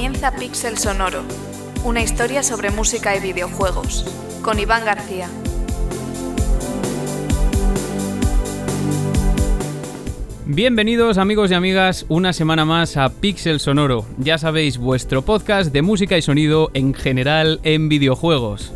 Comienza Pixel Sonoro, una historia sobre música y videojuegos, con Iván García. Bienvenidos amigos y amigas una semana más a Pixel Sonoro, ya sabéis, vuestro podcast de música y sonido en general en videojuegos.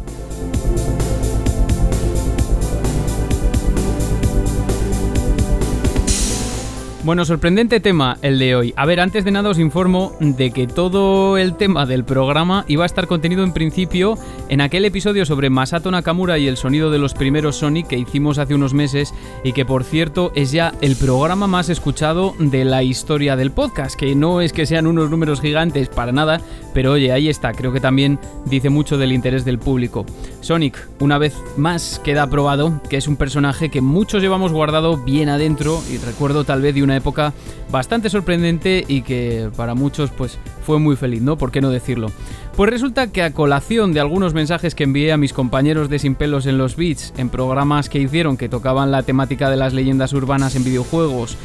Bueno, sorprendente tema el de hoy. A ver, antes de nada os informo de que todo el tema del programa iba a estar contenido en principio en aquel episodio sobre Masato Nakamura y el sonido de los primeros Sonic que hicimos hace unos meses y que por cierto es ya el programa más escuchado de la historia del podcast, que no es que sean unos números gigantes para nada, pero oye, ahí está, creo que también dice mucho del interés del público. Sonic, una vez más queda probado que es un personaje que muchos llevamos guardado bien adentro y recuerdo tal vez de una época bastante sorprendente y que para muchos pues fue muy feliz, ¿no? ¿Por qué no decirlo? Pues resulta que a colación de algunos mensajes que envié a mis compañeros de Sin Pelos en los Beats, en programas que hicieron que tocaban la temática de las leyendas urbanas en videojuegos,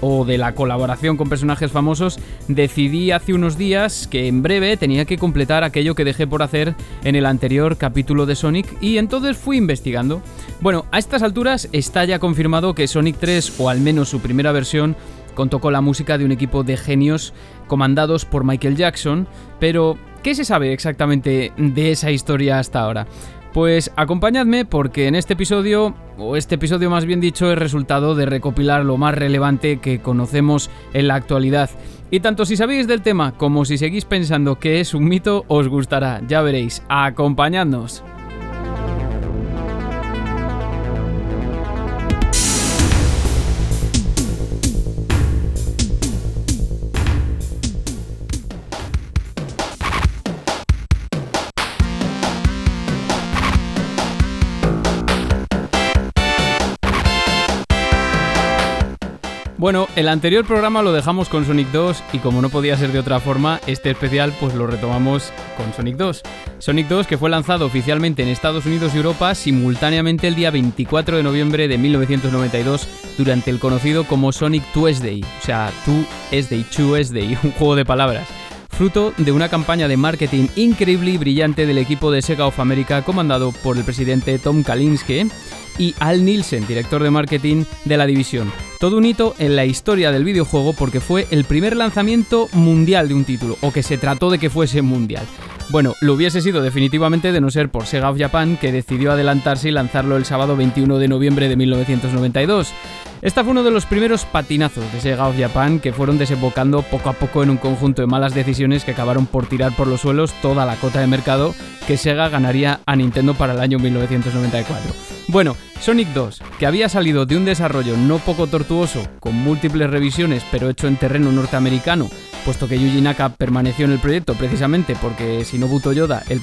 o de la colaboración con personajes famosos, decidí hace unos días que en breve tenía que completar aquello que dejé por hacer en el anterior capítulo de Sonic y entonces fui investigando. Bueno, a estas alturas está ya confirmado que Sonic 3, o al menos su primera versión, contó con la música de un equipo de genios comandados por Michael Jackson, pero ¿qué se sabe exactamente de esa historia hasta ahora? Pues acompañadme porque en este episodio, o este episodio más bien dicho, es resultado de recopilar lo más relevante que conocemos en la actualidad. Y tanto si sabéis del tema como si seguís pensando que es un mito, os gustará, ya veréis, acompañadnos. Bueno, el anterior programa lo dejamos con Sonic 2 y como no podía ser de otra forma, este especial pues lo retomamos con Sonic 2. Sonic 2 que fue lanzado oficialmente en Estados Unidos y Europa simultáneamente el día 24 de noviembre de 1992 durante el conocido como Sonic Tuesday, o sea, Tuesday, Tuesday, un juego de palabras fruto de una campaña de marketing increíble y brillante del equipo de Sega of America comandado por el presidente Tom Kalinske y Al Nielsen, director de marketing de la división. Todo un hito en la historia del videojuego porque fue el primer lanzamiento mundial de un título, o que se trató de que fuese mundial. Bueno, lo hubiese sido definitivamente de no ser por Sega of Japan, que decidió adelantarse y lanzarlo el sábado 21 de noviembre de 1992. Esta fue uno de los primeros patinazos de Sega of Japan que fueron desembocando poco a poco en un conjunto de malas decisiones que acabaron por tirar por los suelos toda la cota de mercado que Sega ganaría a Nintendo para el año 1994. Bueno, Sonic 2, que había salido de un desarrollo no poco tortuoso, con múltiples revisiones pero hecho en terreno norteamericano, puesto que Yuji Naka permaneció en el proyecto precisamente porque si Nobuto Yoda, el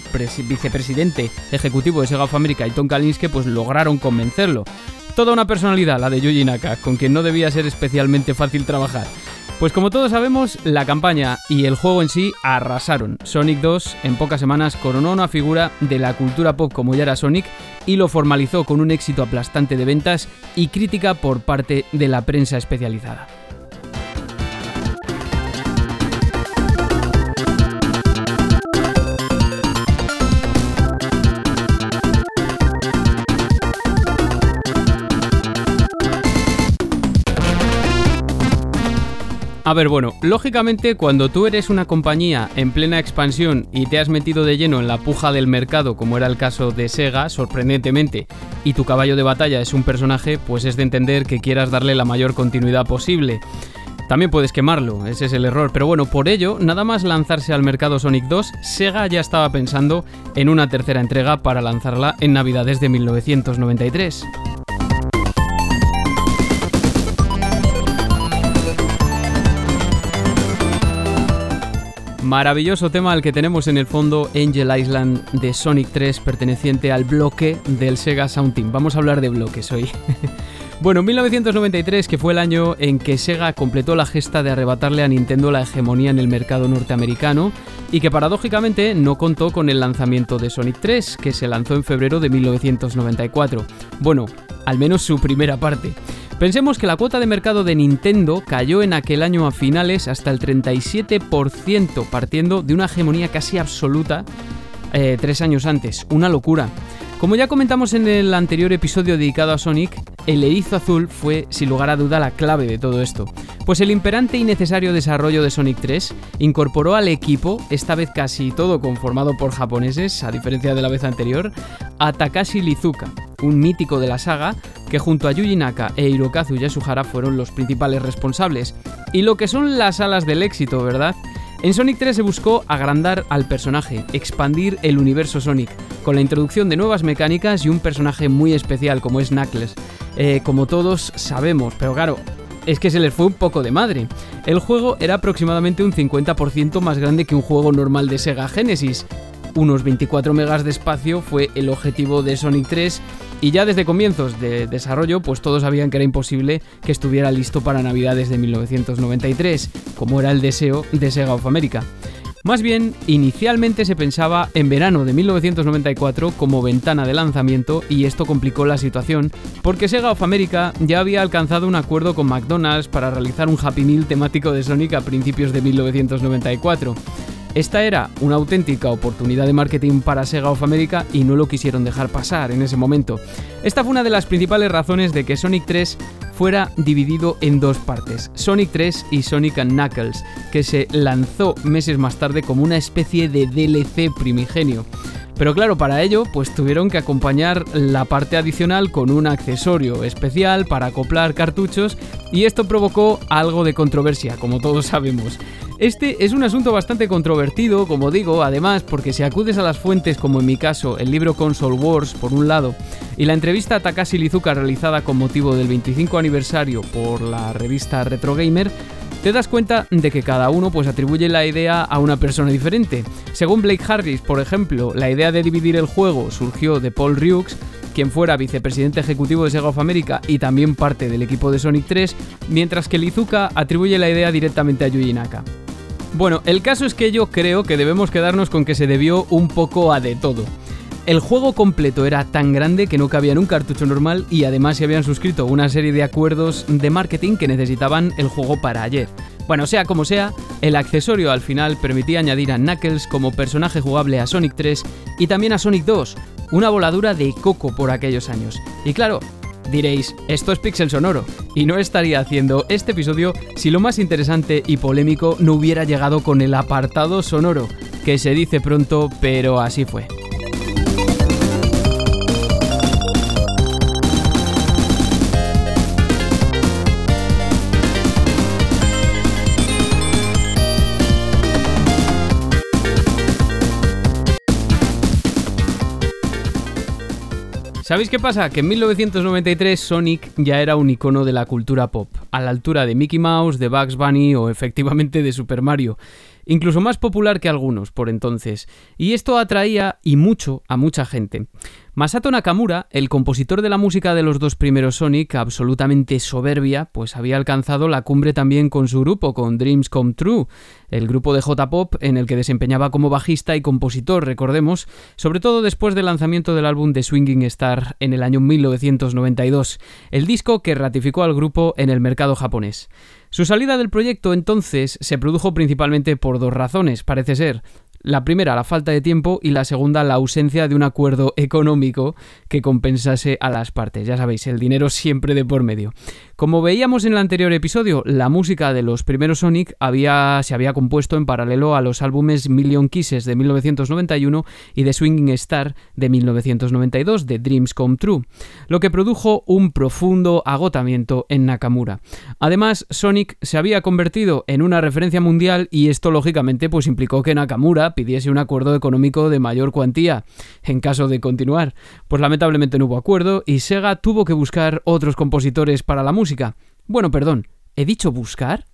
vicepresidente ejecutivo de Sega of y Tom Kalinske pues lograron convencerlo. Toda una personalidad la de Yuji Naka, con quien no debía ser especialmente fácil trabajar. Pues como todos sabemos, la campaña y el juego en sí arrasaron. Sonic 2 en pocas semanas coronó una figura de la cultura pop como ya era Sonic y lo formalizó con un éxito aplastante de ventas y crítica por parte de la prensa especializada. A ver, bueno, lógicamente cuando tú eres una compañía en plena expansión y te has metido de lleno en la puja del mercado, como era el caso de Sega, sorprendentemente, y tu caballo de batalla es un personaje, pues es de entender que quieras darle la mayor continuidad posible. También puedes quemarlo, ese es el error, pero bueno, por ello, nada más lanzarse al mercado Sonic 2, Sega ya estaba pensando en una tercera entrega para lanzarla en Navidades de 1993. Maravilloso tema al que tenemos en el fondo Angel Island de Sonic 3 perteneciente al bloque del Sega Sound Team. Vamos a hablar de bloques hoy. bueno, 1993 que fue el año en que Sega completó la gesta de arrebatarle a Nintendo la hegemonía en el mercado norteamericano y que paradójicamente no contó con el lanzamiento de Sonic 3 que se lanzó en febrero de 1994. Bueno, al menos su primera parte. Pensemos que la cuota de mercado de Nintendo cayó en aquel año a finales hasta el 37%, partiendo de una hegemonía casi absoluta eh, tres años antes. Una locura. Como ya comentamos en el anterior episodio dedicado a Sonic, el erizo azul fue, sin lugar a duda, la clave de todo esto. Pues el imperante y necesario desarrollo de Sonic 3 incorporó al equipo, esta vez casi todo conformado por japoneses, a diferencia de la vez anterior, a Takashi Lizuka, un mítico de la saga que junto a Yuji Naka e Hirokazu Yasuhara fueron los principales responsables. Y lo que son las alas del éxito, ¿verdad? En Sonic 3 se buscó agrandar al personaje, expandir el universo Sonic, con la introducción de nuevas mecánicas y un personaje muy especial como es Knuckles. Eh, como todos sabemos, pero claro, es que se les fue un poco de madre. El juego era aproximadamente un 50% más grande que un juego normal de Sega Genesis. Unos 24 megas de espacio fue el objetivo de Sonic 3 y ya desde comienzos de desarrollo, pues todos sabían que era imposible que estuviera listo para Navidades de 1993, como era el deseo de Sega of America. Más bien, inicialmente se pensaba en verano de 1994 como ventana de lanzamiento y esto complicó la situación porque Sega of America ya había alcanzado un acuerdo con McDonald's para realizar un Happy Meal temático de Sonic a principios de 1994. Esta era una auténtica oportunidad de marketing para Sega of America y no lo quisieron dejar pasar en ese momento. Esta fue una de las principales razones de que Sonic 3 fuera dividido en dos partes, Sonic 3 y Sonic Knuckles, que se lanzó meses más tarde como una especie de DLC primigenio. Pero claro, para ello, pues tuvieron que acompañar la parte adicional con un accesorio especial para acoplar cartuchos y esto provocó algo de controversia, como todos sabemos. Este es un asunto bastante controvertido, como digo, además porque si acudes a las fuentes como en mi caso, el libro Console Wars por un lado, y la entrevista a Takashi Lizuka realizada con motivo del 25 aniversario por la revista Retro Gamer, te das cuenta de que cada uno pues atribuye la idea a una persona diferente. Según Blake Harris, por ejemplo, la idea de dividir el juego surgió de Paul Ryux, quien fuera vicepresidente ejecutivo de Sega of America y también parte del equipo de Sonic 3, mientras que Lizuka atribuye la idea directamente a Yuji Naka. Bueno, el caso es que yo creo que debemos quedarnos con que se debió un poco a de todo. El juego completo era tan grande que no cabía en un cartucho normal y además se habían suscrito una serie de acuerdos de marketing que necesitaban el juego para ayer. Bueno, sea como sea, el accesorio al final permitía añadir a Knuckles como personaje jugable a Sonic 3 y también a Sonic 2, una voladura de coco por aquellos años. Y claro, Diréis, esto es Pixel Sonoro, y no estaría haciendo este episodio si lo más interesante y polémico no hubiera llegado con el apartado sonoro, que se dice pronto, pero así fue. ¿Sabéis qué pasa? Que en 1993 Sonic ya era un icono de la cultura pop, a la altura de Mickey Mouse, de Bugs Bunny o efectivamente de Super Mario incluso más popular que algunos por entonces, y esto atraía y mucho a mucha gente. Masato Nakamura, el compositor de la música de los dos primeros Sonic, absolutamente soberbia, pues había alcanzado la cumbre también con su grupo, con Dreams Come True, el grupo de J-Pop en el que desempeñaba como bajista y compositor, recordemos, sobre todo después del lanzamiento del álbum de Swinging Star en el año 1992, el disco que ratificó al grupo en el mercado japonés. Su salida del proyecto entonces se produjo principalmente por dos razones, parece ser. La primera, la falta de tiempo y la segunda, la ausencia de un acuerdo económico que compensase a las partes. Ya sabéis, el dinero siempre de por medio. Como veíamos en el anterior episodio, la música de los primeros Sonic había, se había compuesto en paralelo a los álbumes Million Kisses de 1991 y The Swinging Star de 1992 de Dreams Come True, lo que produjo un profundo agotamiento en Nakamura. Además, Sonic se había convertido en una referencia mundial y esto lógicamente pues implicó que Nakamura pidiese un acuerdo económico de mayor cuantía en caso de continuar. Pues lamentablemente no hubo acuerdo y Sega tuvo que buscar otros compositores para la música. Bueno, perdón, ¿he dicho buscar?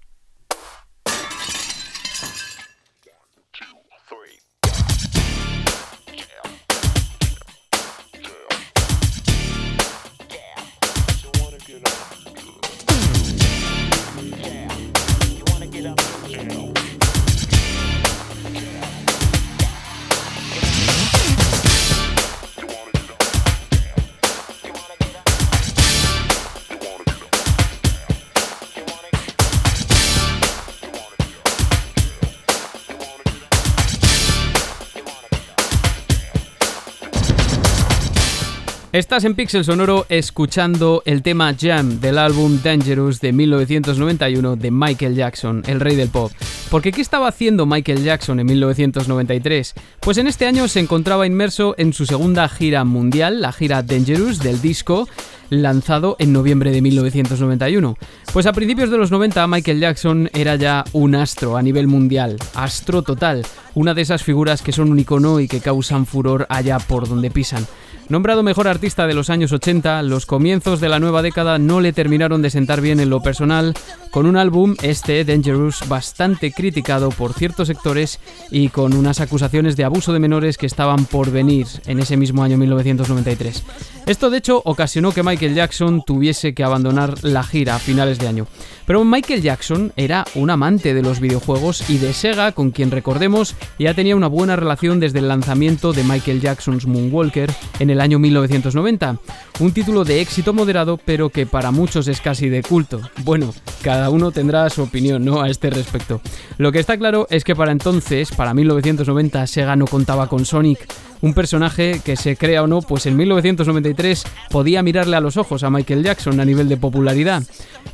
Estás en Pixel Sonoro escuchando el tema Jam del álbum Dangerous de 1991 de Michael Jackson, el rey del pop. Porque ¿qué estaba haciendo Michael Jackson en 1993? Pues en este año se encontraba inmerso en su segunda gira mundial, la gira Dangerous del disco, lanzado en noviembre de 1991. Pues a principios de los 90 Michael Jackson era ya un astro a nivel mundial, astro total, una de esas figuras que son un icono y que causan furor allá por donde pisan. Nombrado mejor artista de los años 80, los comienzos de la nueva década no le terminaron de sentar bien en lo personal, con un álbum, este Dangerous, bastante criticado por ciertos sectores y con unas acusaciones de abuso de menores que estaban por venir en ese mismo año 1993. Esto de hecho ocasionó que Michael Jackson tuviese que abandonar la gira a finales de año. Pero Michael Jackson era un amante de los videojuegos y de Sega, con quien recordemos ya tenía una buena relación desde el lanzamiento de Michael Jackson's Moonwalker en el año 1990. Un título de éxito moderado, pero que para muchos es casi de culto. Bueno, cada uno tendrá su opinión, ¿no? A este respecto. Lo que está claro es que para entonces, para 1990, Sega no contaba con Sonic un personaje que se crea o no, pues en 1993 podía mirarle a los ojos a Michael Jackson a nivel de popularidad.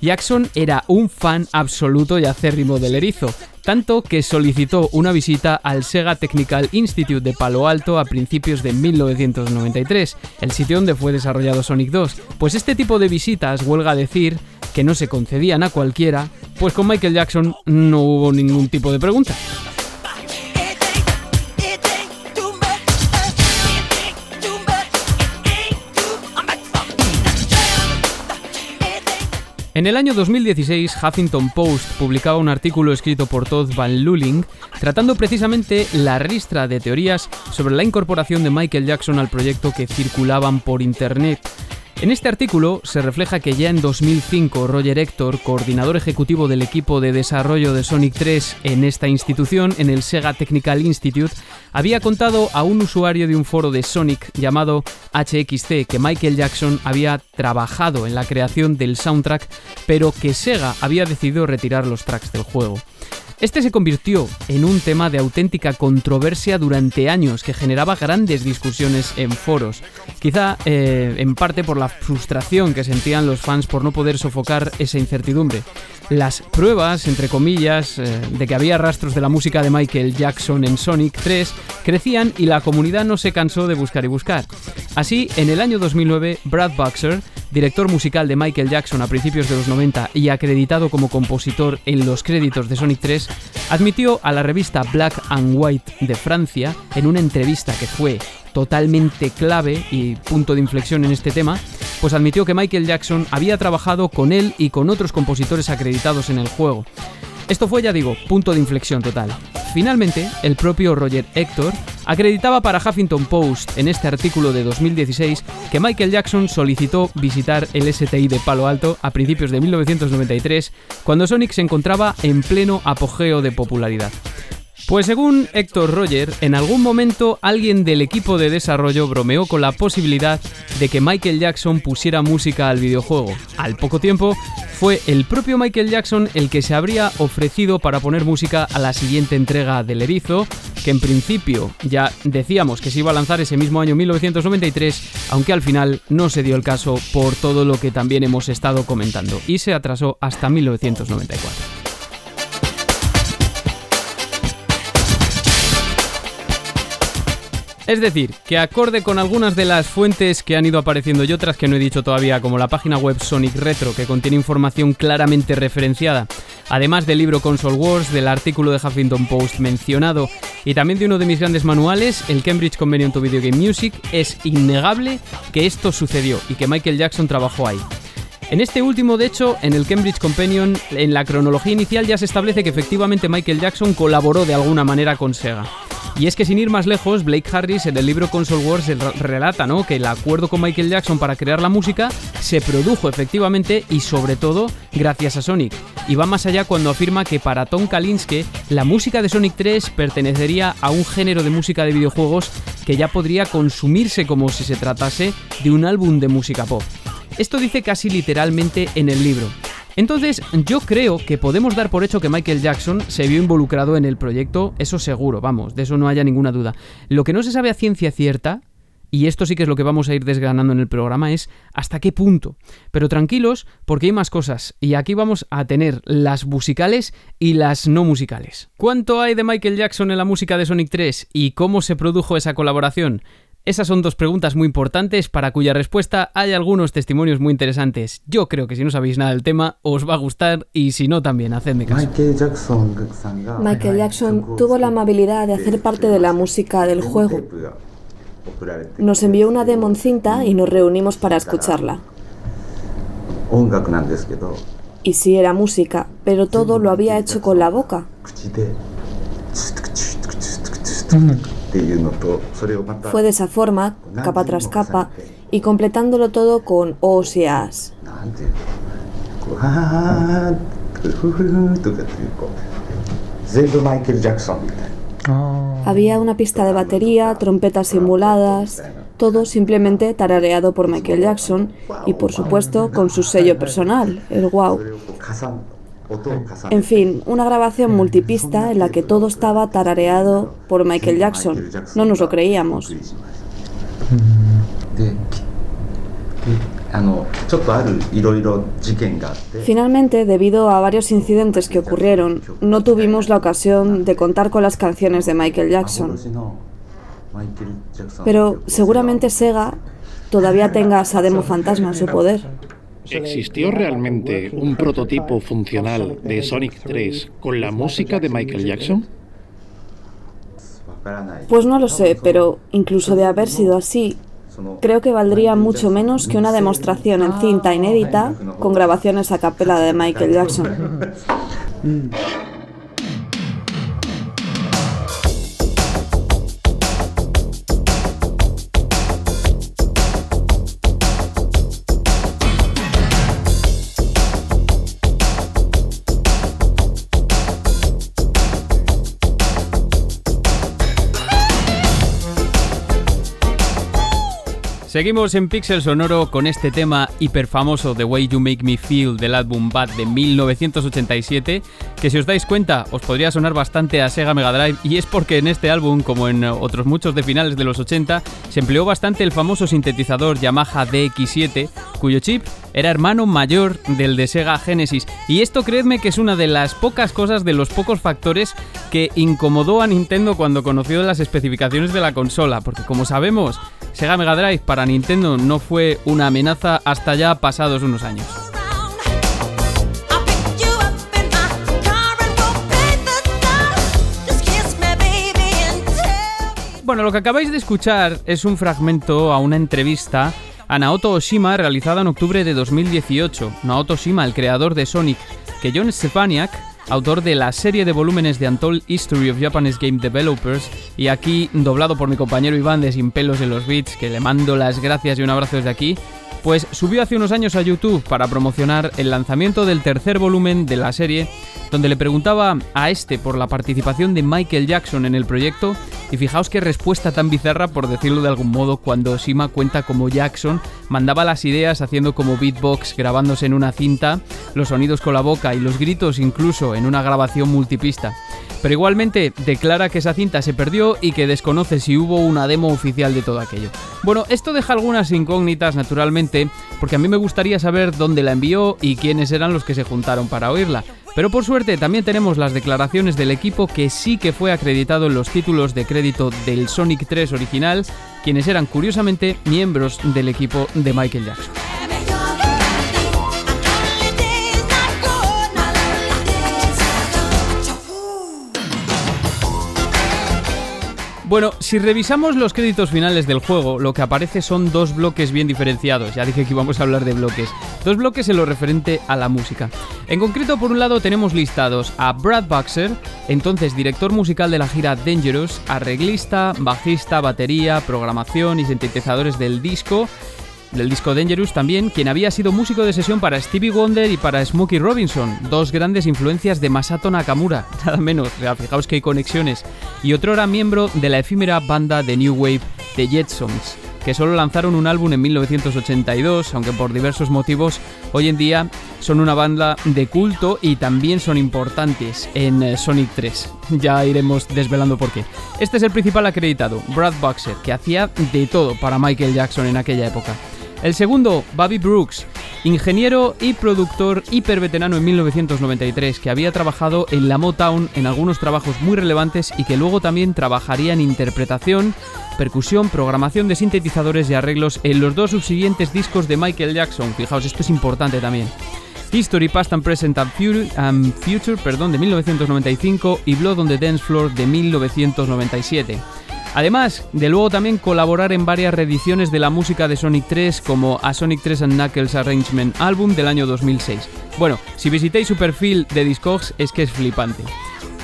Jackson era un fan absoluto y acérrimo del erizo, tanto que solicitó una visita al Sega Technical Institute de Palo Alto a principios de 1993, el sitio donde fue desarrollado Sonic 2. Pues este tipo de visitas, huelga decir, que no se concedían a cualquiera, pues con Michael Jackson no hubo ningún tipo de pregunta. En el año 2016, Huffington Post publicaba un artículo escrito por Todd Van Luling tratando precisamente la ristra de teorías sobre la incorporación de Michael Jackson al proyecto que circulaban por Internet. En este artículo se refleja que ya en 2005 Roger Hector, coordinador ejecutivo del equipo de desarrollo de Sonic 3 en esta institución, en el Sega Technical Institute, había contado a un usuario de un foro de Sonic llamado HXC que Michael Jackson había trabajado en la creación del soundtrack, pero que Sega había decidido retirar los tracks del juego. Este se convirtió en un tema de auténtica controversia durante años que generaba grandes discusiones en foros, quizá eh, en parte por la frustración que sentían los fans por no poder sofocar esa incertidumbre. Las pruebas, entre comillas, eh, de que había rastros de la música de Michael Jackson en Sonic 3 crecían y la comunidad no se cansó de buscar y buscar. Así, en el año 2009, Brad Buxer director musical de Michael Jackson a principios de los 90 y acreditado como compositor en los créditos de Sonic 3, admitió a la revista Black and White de Francia, en una entrevista que fue totalmente clave y punto de inflexión en este tema, pues admitió que Michael Jackson había trabajado con él y con otros compositores acreditados en el juego. Esto fue, ya digo, punto de inflexión total. Finalmente, el propio Roger Hector acreditaba para Huffington Post en este artículo de 2016 que Michael Jackson solicitó visitar el STI de Palo Alto a principios de 1993, cuando Sonic se encontraba en pleno apogeo de popularidad. Pues según Héctor Roger, en algún momento alguien del equipo de desarrollo bromeó con la posibilidad de que Michael Jackson pusiera música al videojuego. Al poco tiempo, fue el propio Michael Jackson el que se habría ofrecido para poner música a la siguiente entrega del Erizo, que en principio ya decíamos que se iba a lanzar ese mismo año 1993, aunque al final no se dio el caso por todo lo que también hemos estado comentando, y se atrasó hasta 1994. Es decir, que acorde con algunas de las fuentes que han ido apareciendo y otras que no he dicho todavía, como la página web Sonic Retro, que contiene información claramente referenciada, además del libro Console Wars, del artículo de Huffington Post mencionado y también de uno de mis grandes manuales, el Cambridge Convention to Video Game Music, es innegable que esto sucedió y que Michael Jackson trabajó ahí. En este último, de hecho, en el Cambridge Companion, en la cronología inicial ya se establece que efectivamente Michael Jackson colaboró de alguna manera con Sega. Y es que sin ir más lejos, Blake Harris en el libro Console Wars relata ¿no? que el acuerdo con Michael Jackson para crear la música se produjo efectivamente y sobre todo gracias a Sonic. Y va más allá cuando afirma que para Tom Kalinske la música de Sonic 3 pertenecería a un género de música de videojuegos que ya podría consumirse como si se tratase de un álbum de música pop. Esto dice casi literalmente en el libro. Entonces, yo creo que podemos dar por hecho que Michael Jackson se vio involucrado en el proyecto, eso seguro, vamos, de eso no haya ninguna duda. Lo que no se sabe a ciencia cierta y esto sí que es lo que vamos a ir desgranando en el programa, es hasta qué punto. Pero tranquilos, porque hay más cosas, y aquí vamos a tener las musicales y las no musicales. ¿Cuánto hay de Michael Jackson en la música de Sonic 3 y cómo se produjo esa colaboración? Esas son dos preguntas muy importantes para cuya respuesta hay algunos testimonios muy interesantes. Yo creo que si no sabéis nada del tema os va a gustar y si no también, hacedme caso. Michael Jackson tuvo la amabilidad de hacer parte de la música del juego. Nos envió una demo en cinta y nos reunimos para escucharla. Y sí era música, pero todo lo había hecho con la boca. Fue de esa forma, capa tras capa, y completándolo todo con os y as. Había una pista de batería, trompetas simuladas, todo simplemente tarareado por Michael Jackson y por supuesto con su sello personal, el wow. En fin, una grabación multipista en la que todo estaba tarareado por Michael Jackson. No nos lo creíamos. Finalmente, debido a varios incidentes que ocurrieron, no tuvimos la ocasión de contar con las canciones de Michael Jackson. Pero seguramente Sega todavía tenga esa demo fantasma en su poder. ¿Existió realmente un prototipo funcional de Sonic 3 con la música de Michael Jackson? Pues no lo sé, pero incluso de haber sido así, creo que valdría mucho menos que una demostración en cinta inédita con grabaciones a capela de Michael Jackson. Seguimos en Pixel Sonoro con este tema hiperfamoso The Way You Make Me Feel del álbum Bad de 1987, que si os dais cuenta os podría sonar bastante a Sega Mega Drive y es porque en este álbum, como en otros muchos de finales de los 80, se empleó bastante el famoso sintetizador Yamaha DX7, cuyo chip era hermano mayor del de Sega Genesis. Y esto creedme que es una de las pocas cosas, de los pocos factores que incomodó a Nintendo cuando conoció las especificaciones de la consola, porque como sabemos, Sega Mega Drive para Nintendo no fue una amenaza hasta ya pasados unos años. Bueno, lo que acabáis de escuchar es un fragmento a una entrevista a Naoto Oshima realizada en octubre de 2018. Naoto Oshima, el creador de Sonic, que John Stepaniak autor de la serie de volúmenes de Untold History of Japanese Game Developers, y aquí doblado por mi compañero Iván de Sin Pelos en los Beats, que le mando las gracias y un abrazo desde aquí, pues subió hace unos años a YouTube para promocionar el lanzamiento del tercer volumen de la serie, donde le preguntaba a este por la participación de Michael Jackson en el proyecto, y fijaos qué respuesta tan bizarra, por decirlo de algún modo, cuando Sima cuenta como Jackson mandaba las ideas haciendo como beatbox, grabándose en una cinta, los sonidos con la boca y los gritos incluso en una grabación multipista. Pero igualmente declara que esa cinta se perdió y que desconoce si hubo una demo oficial de todo aquello. Bueno, esto deja algunas incógnitas naturalmente, porque a mí me gustaría saber dónde la envió y quiénes eran los que se juntaron para oírla. Pero por suerte también tenemos las declaraciones del equipo que sí que fue acreditado en los títulos de crédito del Sonic 3 original, quienes eran curiosamente miembros del equipo de Michael Jackson. Bueno, si revisamos los créditos finales del juego, lo que aparece son dos bloques bien diferenciados. Ya dije que íbamos a hablar de bloques. Dos bloques en lo referente a la música. En concreto, por un lado tenemos listados a Brad Baxter, entonces director musical de la gira Dangerous, arreglista, bajista, batería, programación y sintetizadores del disco, del disco Dangerous también, quien había sido músico de sesión para Stevie Wonder y para Smokey Robinson, dos grandes influencias de Masato Nakamura, nada menos, fijaos que hay conexiones, y otro era miembro de la efímera banda de New Wave The Jetsons. que solo lanzaron un álbum en 1982, aunque por diversos motivos hoy en día son una banda de culto y también son importantes en eh, Sonic 3. Ya iremos desvelando por qué. Este es el principal acreditado, Brad Boxer, que hacía de todo para Michael Jackson en aquella época. El segundo, Bobby Brooks, ingeniero y productor hiperveterano en 1993, que había trabajado en la Motown en algunos trabajos muy relevantes y que luego también trabajaría en interpretación, percusión, programación de sintetizadores y arreglos en los dos subsiguientes discos de Michael Jackson. Fijaos, esto es importante también. History, Past and Present and Future, perdón, de 1995 y Blood on the Dance Floor de 1997. Además de luego también colaborar en varias reediciones de la música de Sonic 3 como A Sonic 3 and Knuckles Arrangement Album del año 2006. Bueno, si visitáis su perfil de Discogs es que es flipante.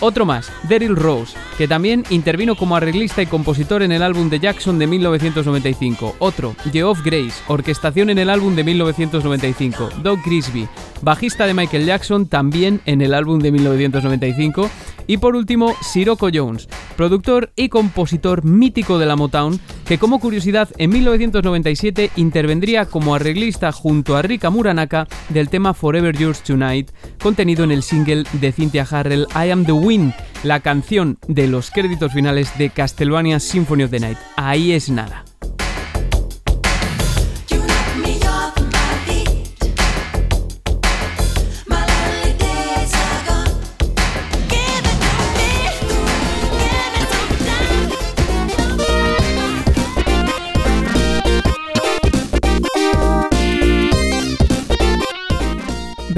Otro más, Daryl Rose, que también intervino como arreglista y compositor en el álbum de Jackson de 1995. Otro, Geoff Grace, orquestación en el álbum de 1995. Doug Grisby, bajista de Michael Jackson, también en el álbum de 1995. Y por último, Sirocco Jones, productor y compositor mítico de la Motown, que como curiosidad en 1997 intervendría como arreglista junto a Rika Muranaka del tema Forever Yours Tonight, contenido en el single de Cynthia Harrell I Am the Wind, la canción de los créditos finales de Castlevania Symphony of the Night. Ahí es nada.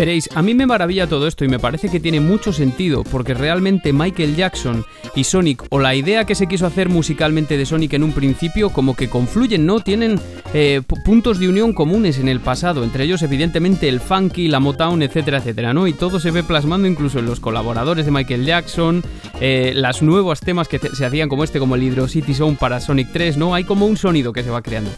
Veréis, a mí me maravilla todo esto y me parece que tiene mucho sentido, porque realmente Michael Jackson y Sonic, o la idea que se quiso hacer musicalmente de Sonic en un principio, como que confluyen, ¿no? Tienen eh, puntos de unión comunes en el pasado, entre ellos evidentemente el funky, la Motown, etcétera, etcétera, ¿no? Y todo se ve plasmando incluso en los colaboradores de Michael Jackson, eh, las nuevos temas que se hacían como este, como el Hydro City Zone para Sonic 3, ¿no? Hay como un sonido que se va creando.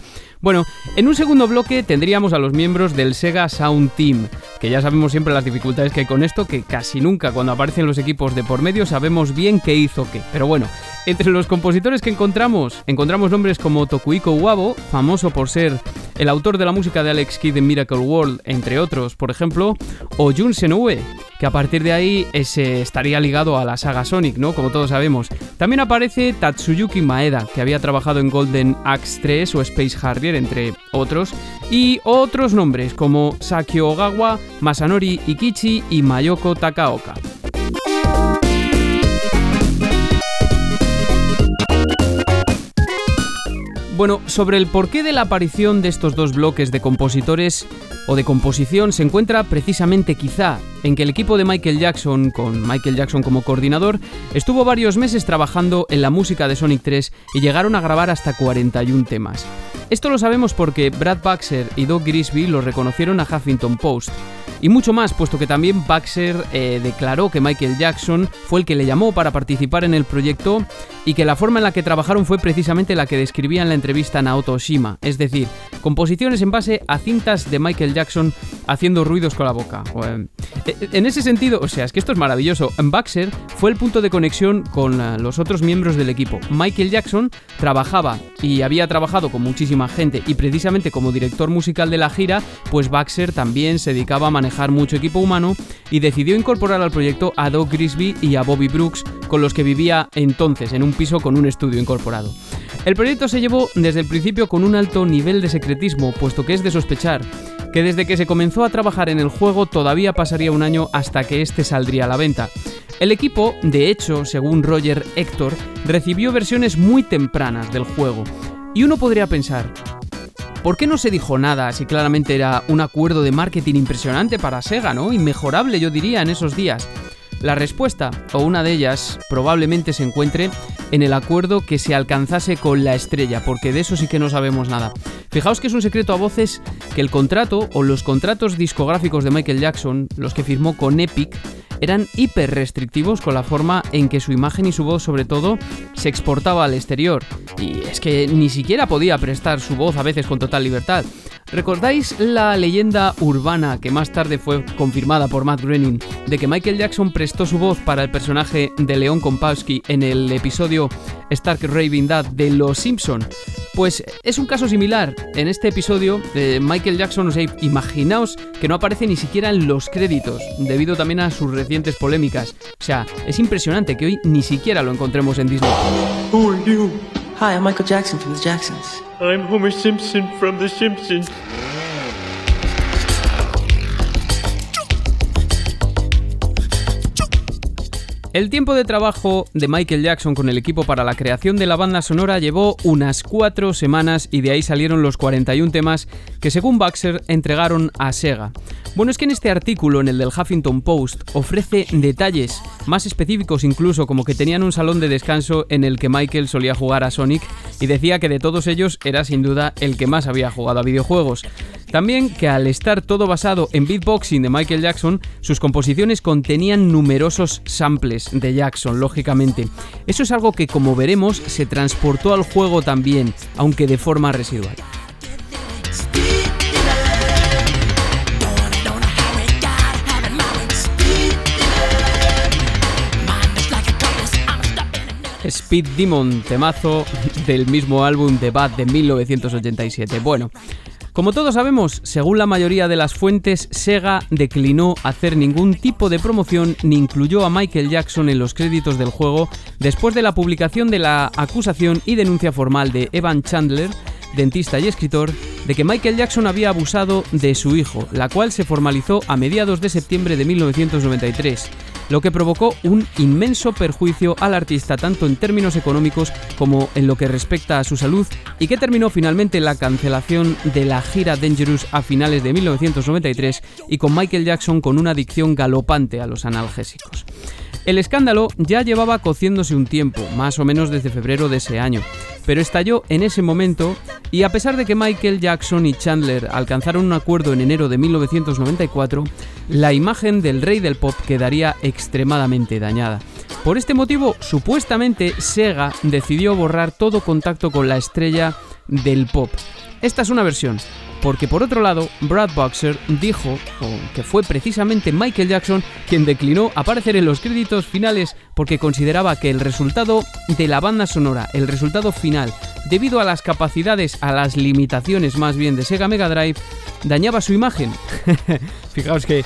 Bueno, en un segundo bloque tendríamos a los miembros del Sega Sound Team, que ya sabemos siempre las dificultades que hay con esto, que casi nunca cuando aparecen los equipos de por medio sabemos bien qué hizo qué. Pero bueno, entre los compositores que encontramos, encontramos nombres como Tokuiko Uwabo, famoso por ser el autor de la música de Alex Kidd en Miracle World, entre otros, por ejemplo, o Jun Senoue, que a partir de ahí estaría ligado a la saga Sonic, ¿no? Como todos sabemos. También aparece Tatsuyuki Maeda, que había trabajado en Golden Axe 3 o Space Harrier, entre otros, y otros nombres como Sakio Ogawa, Masanori Ikichi y Mayoko Takaoka. Bueno, sobre el porqué de la aparición de estos dos bloques de compositores o de composición se encuentra precisamente quizá en que el equipo de Michael Jackson, con Michael Jackson como coordinador, estuvo varios meses trabajando en la música de Sonic 3 y llegaron a grabar hasta 41 temas. Esto lo sabemos porque Brad Baxter y Doug Grisby lo reconocieron a Huffington Post. Y mucho más, puesto que también Baxter eh, declaró que Michael Jackson fue el que le llamó para participar en el proyecto y que la forma en la que trabajaron fue precisamente la que describía en la entrevista Naoto Oshima, es decir, composiciones en base a cintas de Michael Jackson haciendo ruidos con la boca. Eh, en ese sentido, o sea, es que esto es maravilloso. Baxter fue el punto de conexión con eh, los otros miembros del equipo. Michael Jackson trabajaba y había trabajado con muchísima gente y precisamente como director musical de la gira, pues Baxter también se dedicaba a manejar mucho equipo humano y decidió incorporar al proyecto a Doug Grisby y a Bobby Brooks, con los que vivía entonces en un piso con un estudio incorporado. El proyecto se llevó desde el principio con un alto nivel de secretismo, puesto que es de sospechar que desde que se comenzó a trabajar en el juego todavía pasaría un año hasta que este saldría a la venta. El equipo, de hecho, según Roger Héctor, recibió versiones muy tempranas del juego. Y uno podría pensar, ¿por qué no se dijo nada si claramente era un acuerdo de marketing impresionante para Sega, ¿no? Inmejorable yo diría en esos días. La respuesta, o una de ellas, probablemente se encuentre en el acuerdo que se alcanzase con la estrella, porque de eso sí que no sabemos nada. Fijaos que es un secreto a voces que el contrato o los contratos discográficos de Michael Jackson, los que firmó con Epic, eran hiper restrictivos con la forma en que su imagen y su voz sobre todo se exportaba al exterior. Y es que ni siquiera podía prestar su voz a veces con total libertad. ¿Recordáis la leyenda urbana que más tarde fue confirmada por Matt Groening de que Michael Jackson prestó su voz para el personaje de Leon Kompowski en el episodio Stark Raving Dad de Los Simpson? Pues es un caso similar. En este episodio, de Michael Jackson, o sea, imaginaos que no aparece ni siquiera en los créditos, debido también a sus recientes polémicas. O sea, es impresionante que hoy ni siquiera lo encontremos en Disney. Hi, I'm Michael Jackson from The Jacksons. I'm Homer Simpson from The Simpsons. El tiempo de trabajo de Michael Jackson con el equipo para la creación de la banda sonora llevó unas cuatro semanas y de ahí salieron los 41 temas que según Baxter entregaron a Sega. Bueno, es que en este artículo, en el del Huffington Post, ofrece detalles más específicos incluso como que tenían un salón de descanso en el que Michael solía jugar a Sonic y decía que de todos ellos era sin duda el que más había jugado a videojuegos. También que al estar todo basado en beatboxing de Michael Jackson, sus composiciones contenían numerosos samples de Jackson, lógicamente. Eso es algo que, como veremos, se transportó al juego también, aunque de forma residual. Speed Demon, temazo del mismo álbum de Bad de 1987. Bueno, como todos sabemos, según la mayoría de las fuentes, Sega declinó hacer ningún tipo de promoción ni incluyó a Michael Jackson en los créditos del juego después de la publicación de la acusación y denuncia formal de Evan Chandler, dentista y escritor, de que Michael Jackson había abusado de su hijo, la cual se formalizó a mediados de septiembre de 1993 lo que provocó un inmenso perjuicio al artista tanto en términos económicos como en lo que respecta a su salud y que terminó finalmente la cancelación de la gira Dangerous a finales de 1993 y con Michael Jackson con una adicción galopante a los analgésicos. El escándalo ya llevaba cociéndose un tiempo, más o menos desde febrero de ese año, pero estalló en ese momento y a pesar de que Michael Jackson y Chandler alcanzaron un acuerdo en enero de 1994, la imagen del rey del pop quedaría extremadamente dañada. Por este motivo, supuestamente Sega decidió borrar todo contacto con la estrella del pop. Esta es una versión, porque por otro lado, Brad Boxer dijo que fue precisamente Michael Jackson quien declinó aparecer en los créditos finales porque consideraba que el resultado de la banda sonora, el resultado final, debido a las capacidades, a las limitaciones más bien de Sega Mega Drive, dañaba su imagen. Fijaos que,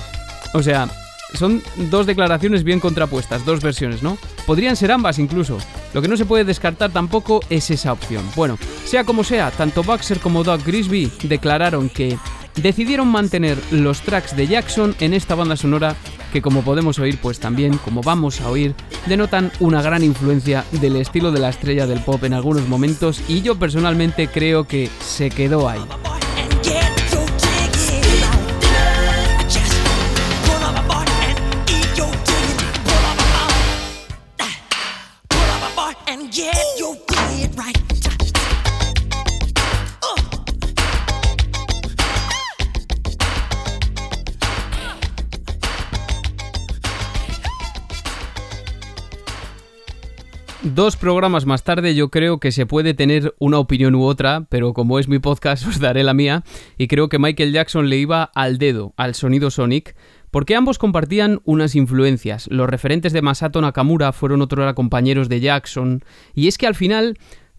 o sea, son dos declaraciones bien contrapuestas, dos versiones, ¿no? Podrían ser ambas incluso. Lo que no se puede descartar tampoco es esa opción. Bueno, sea como sea, tanto Baxter como Doug Grisby declararon que decidieron mantener los tracks de Jackson en esta banda sonora que como podemos oír, pues también, como vamos a oír, denotan una gran influencia del estilo de la estrella del pop en algunos momentos y yo personalmente creo que se quedó ahí. Dos programas más tarde yo creo que se puede tener una opinión u otra, pero como es mi podcast os daré la mía y creo que Michael Jackson le iba al dedo al sonido Sonic porque ambos compartían unas influencias. Los referentes de Masato Nakamura fueron otros compañeros de Jackson y es que al final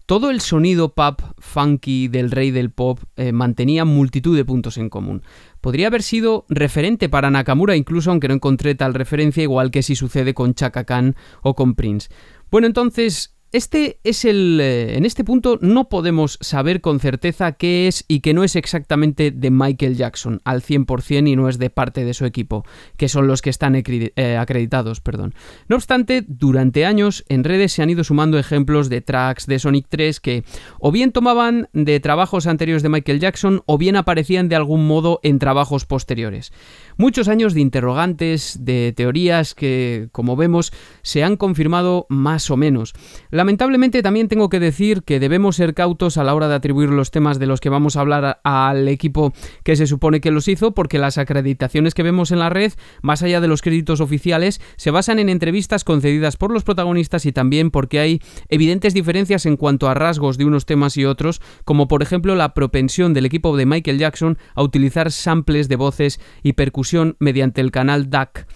todo el sonido pop funky del rey del pop eh, mantenía multitud de puntos en común. Podría haber sido referente para Nakamura incluso aunque no encontré tal referencia igual que si sucede con Chaka Khan o con Prince. Bueno, entonces, este es el. Eh, en este punto no podemos saber con certeza qué es y qué no es exactamente de Michael Jackson al 100% y no es de parte de su equipo, que son los que están eh, acreditados. Perdón. No obstante, durante años en redes se han ido sumando ejemplos de tracks de Sonic 3 que o bien tomaban de trabajos anteriores de Michael Jackson o bien aparecían de algún modo en trabajos posteriores. Muchos años de interrogantes, de teorías que, como vemos, se han confirmado más o menos. Lamentablemente también tengo que decir que debemos ser cautos a la hora de atribuir los temas de los que vamos a hablar al equipo que se supone que los hizo, porque las acreditaciones que vemos en la red, más allá de los créditos oficiales, se basan en entrevistas concedidas por los protagonistas y también porque hay evidentes diferencias en cuanto a rasgos de unos temas y otros, como por ejemplo la propensión del equipo de Michael Jackson a utilizar samples de voces y percusiones mediante el canal DAC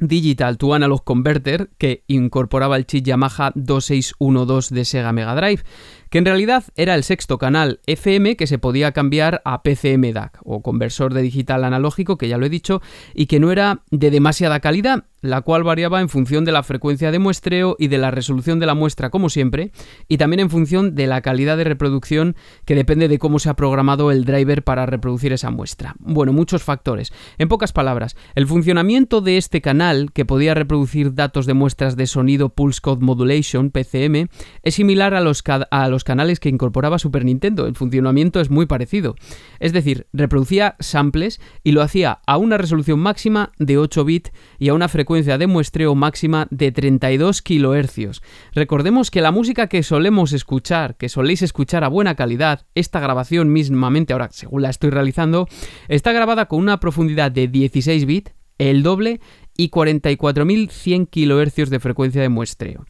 Digital to Analog Converter que incorporaba el chip Yamaha 2612 de Sega Mega Drive que en realidad era el sexto canal FM que se podía cambiar a PCM DAC o conversor de digital analógico, que ya lo he dicho, y que no era de demasiada calidad, la cual variaba en función de la frecuencia de muestreo y de la resolución de la muestra, como siempre, y también en función de la calidad de reproducción, que depende de cómo se ha programado el driver para reproducir esa muestra. Bueno, muchos factores. En pocas palabras, el funcionamiento de este canal, que podía reproducir datos de muestras de sonido Pulse Code Modulation, PCM, es similar a los, a los canales que incorporaba Super Nintendo. El funcionamiento es muy parecido. Es decir, reproducía samples y lo hacía a una resolución máxima de 8 bits y a una frecuencia de muestreo máxima de 32 kHz. Recordemos que la música que solemos escuchar, que soléis escuchar a buena calidad, esta grabación mismamente, ahora según la estoy realizando, está grabada con una profundidad de 16 bits, el doble y 44.100 kHz de frecuencia de muestreo.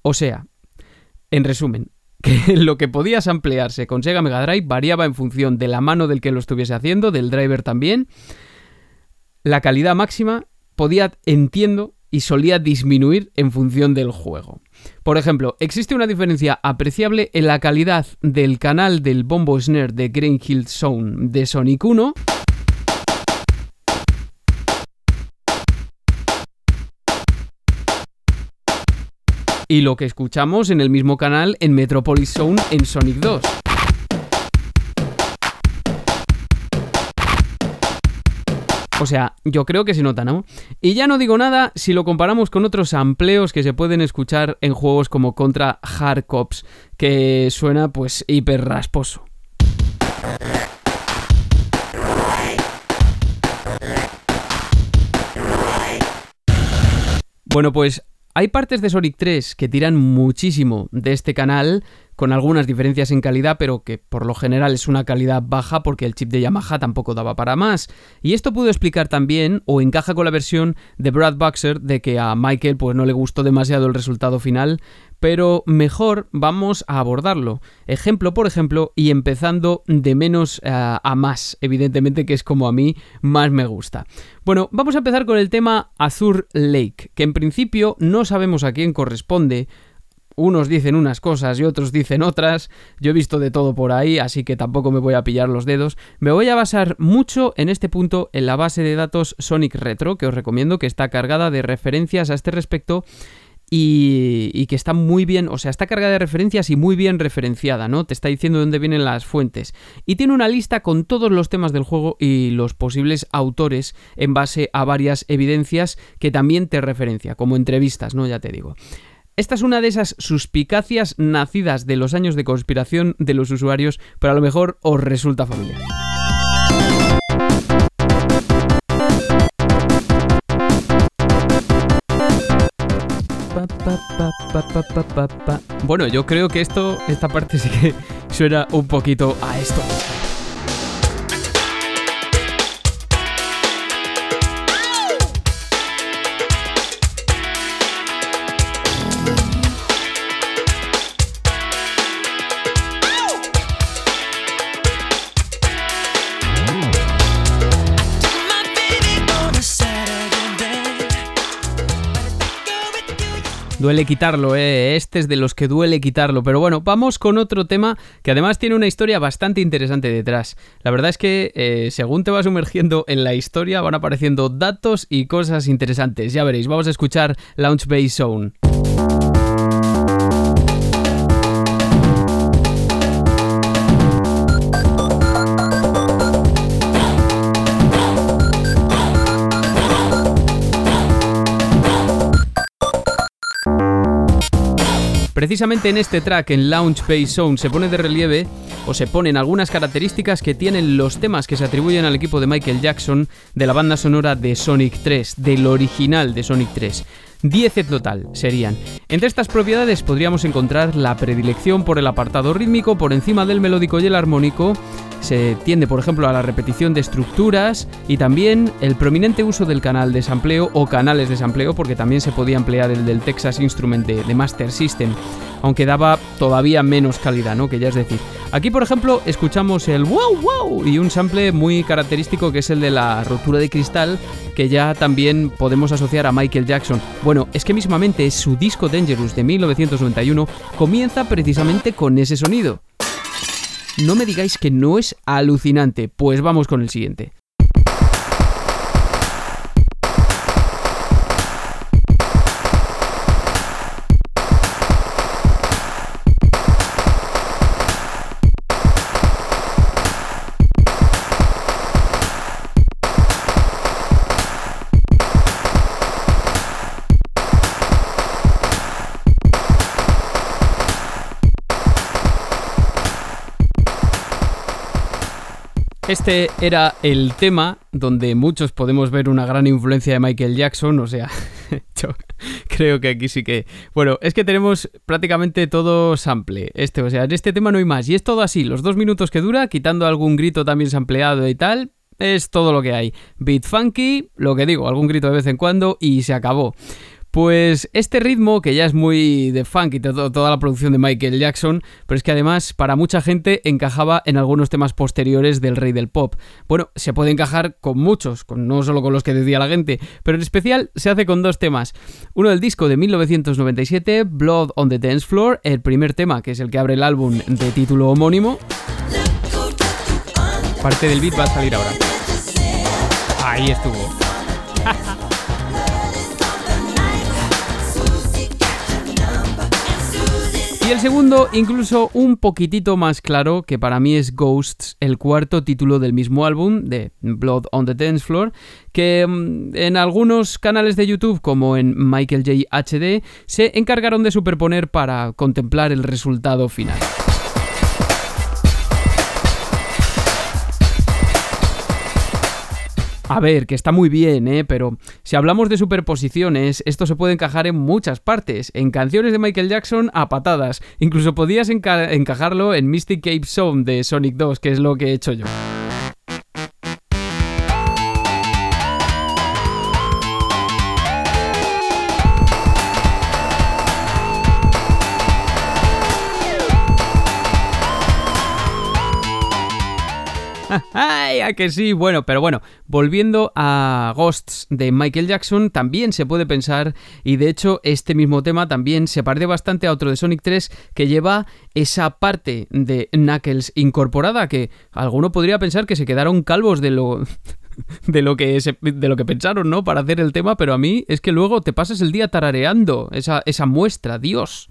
O sea, en resumen, que lo que podía ampliarse con Sega Mega Drive variaba en función de la mano del que lo estuviese haciendo, del driver también. La calidad máxima podía, entiendo, y solía disminuir en función del juego. Por ejemplo, existe una diferencia apreciable en la calidad del canal del bombo snare de Green Hill Zone de Sonic 1 y lo que escuchamos en el mismo canal en Metropolis Zone en Sonic 2. O sea, yo creo que se nota, ¿no? Y ya no digo nada si lo comparamos con otros amplios que se pueden escuchar en juegos como Contra Hard Cops, que suena pues hiper rasposo. Bueno, pues hay partes de Sonic 3 que tiran muchísimo de este canal, con algunas diferencias en calidad, pero que por lo general es una calidad baja porque el chip de Yamaha tampoco daba para más. Y esto pudo explicar también, o encaja con la versión de Brad Buxer, de que a Michael pues no le gustó demasiado el resultado final, pero mejor vamos a abordarlo, ejemplo por ejemplo, y empezando de menos eh, a más, evidentemente que es como a mí más me gusta. Bueno, vamos a empezar con el tema Azur Lake, que en principio no sabemos a quién corresponde, unos dicen unas cosas y otros dicen otras. Yo he visto de todo por ahí, así que tampoco me voy a pillar los dedos. Me voy a basar mucho en este punto en la base de datos Sonic Retro, que os recomiendo que está cargada de referencias a este respecto y, que está muy bien, o sea, está cargada de referencias y muy bien referenciada, ¿no? Te está diciendo dónde vienen las fuentes. Y tiene una lista con todos los temas del juego y los posibles autores en base a varias evidencias que también te referencia, como entrevistas, ¿no? Ya te digo. Esta es una de esas suspicacias nacidas de los años de conspiración de los usuarios, pero a lo mejor os resulta familiar. Bueno, yo creo que esto, esta parte sí que suena un poquito a esto. Duele quitarlo, ¿eh? Este es de los que duele quitarlo. Pero bueno, vamos con otro tema que además tiene una historia bastante interesante detrás. La verdad es que eh, según te vas sumergiendo en la historia van apareciendo datos y cosas interesantes. Ya veréis, vamos a escuchar Launch Base Zone. Precisamente en este track, en Launch Base Zone, se pone de relieve o se ponen algunas características que tienen los temas que se atribuyen al equipo de Michael Jackson de la banda sonora de Sonic 3, del original de Sonic 3. 10 en total serían. Entre estas propiedades podríamos encontrar la predilección por el apartado rítmico por encima del melódico y el armónico, se tiende por ejemplo a la repetición de estructuras y también el prominente uso del canal de sampleo o canales de sampleo porque también se podía emplear el del Texas Instrument de, de Master System, aunque daba todavía menos calidad, ¿no? Que ya es decir. Aquí por ejemplo escuchamos el wow wow y un sample muy característico que es el de la rotura de cristal que ya también podemos asociar a Michael Jackson. Bueno, es que mismamente su disco Dangerous de 1991 comienza precisamente con ese sonido. No me digáis que no es alucinante, pues vamos con el siguiente. Este era el tema donde muchos podemos ver una gran influencia de Michael Jackson, o sea, yo creo que aquí sí que... Bueno, es que tenemos prácticamente todo sample, este, o sea, en este tema no hay más, y es todo así, los dos minutos que dura, quitando algún grito también sampleado y tal, es todo lo que hay. Beat funky, lo que digo, algún grito de vez en cuando, y se acabó. Pues este ritmo, que ya es muy de funk y toda la producción de Michael Jackson, pero es que además para mucha gente encajaba en algunos temas posteriores del rey del pop. Bueno, se puede encajar con muchos, con, no solo con los que decía la gente, pero en especial se hace con dos temas. Uno del disco de 1997, Blood on the Dance Floor, el primer tema, que es el que abre el álbum de título homónimo. Parte del beat va a salir ahora. Ahí estuvo. Y el segundo, incluso un poquitito más claro, que para mí es Ghosts, el cuarto título del mismo álbum, de Blood on the Dance Floor, que mm, en algunos canales de YouTube, como en Michael J. HD, se encargaron de superponer para contemplar el resultado final. A ver, que está muy bien, ¿eh? Pero si hablamos de superposiciones, esto se puede encajar en muchas partes. En canciones de Michael Jackson a patadas. Incluso podías encajarlo en Mystic Cape Zone de Sonic 2, que es lo que he hecho yo. ¡Ay, a que sí! Bueno, pero bueno, volviendo a Ghosts de Michael Jackson, también se puede pensar, y de hecho este mismo tema también se parece bastante a otro de Sonic 3 que lleva esa parte de Knuckles incorporada, que alguno podría pensar que se quedaron calvos de lo... de lo que de lo que pensaron, ¿no? Para hacer el tema, pero a mí es que luego te pasas el día tarareando esa, esa muestra, Dios.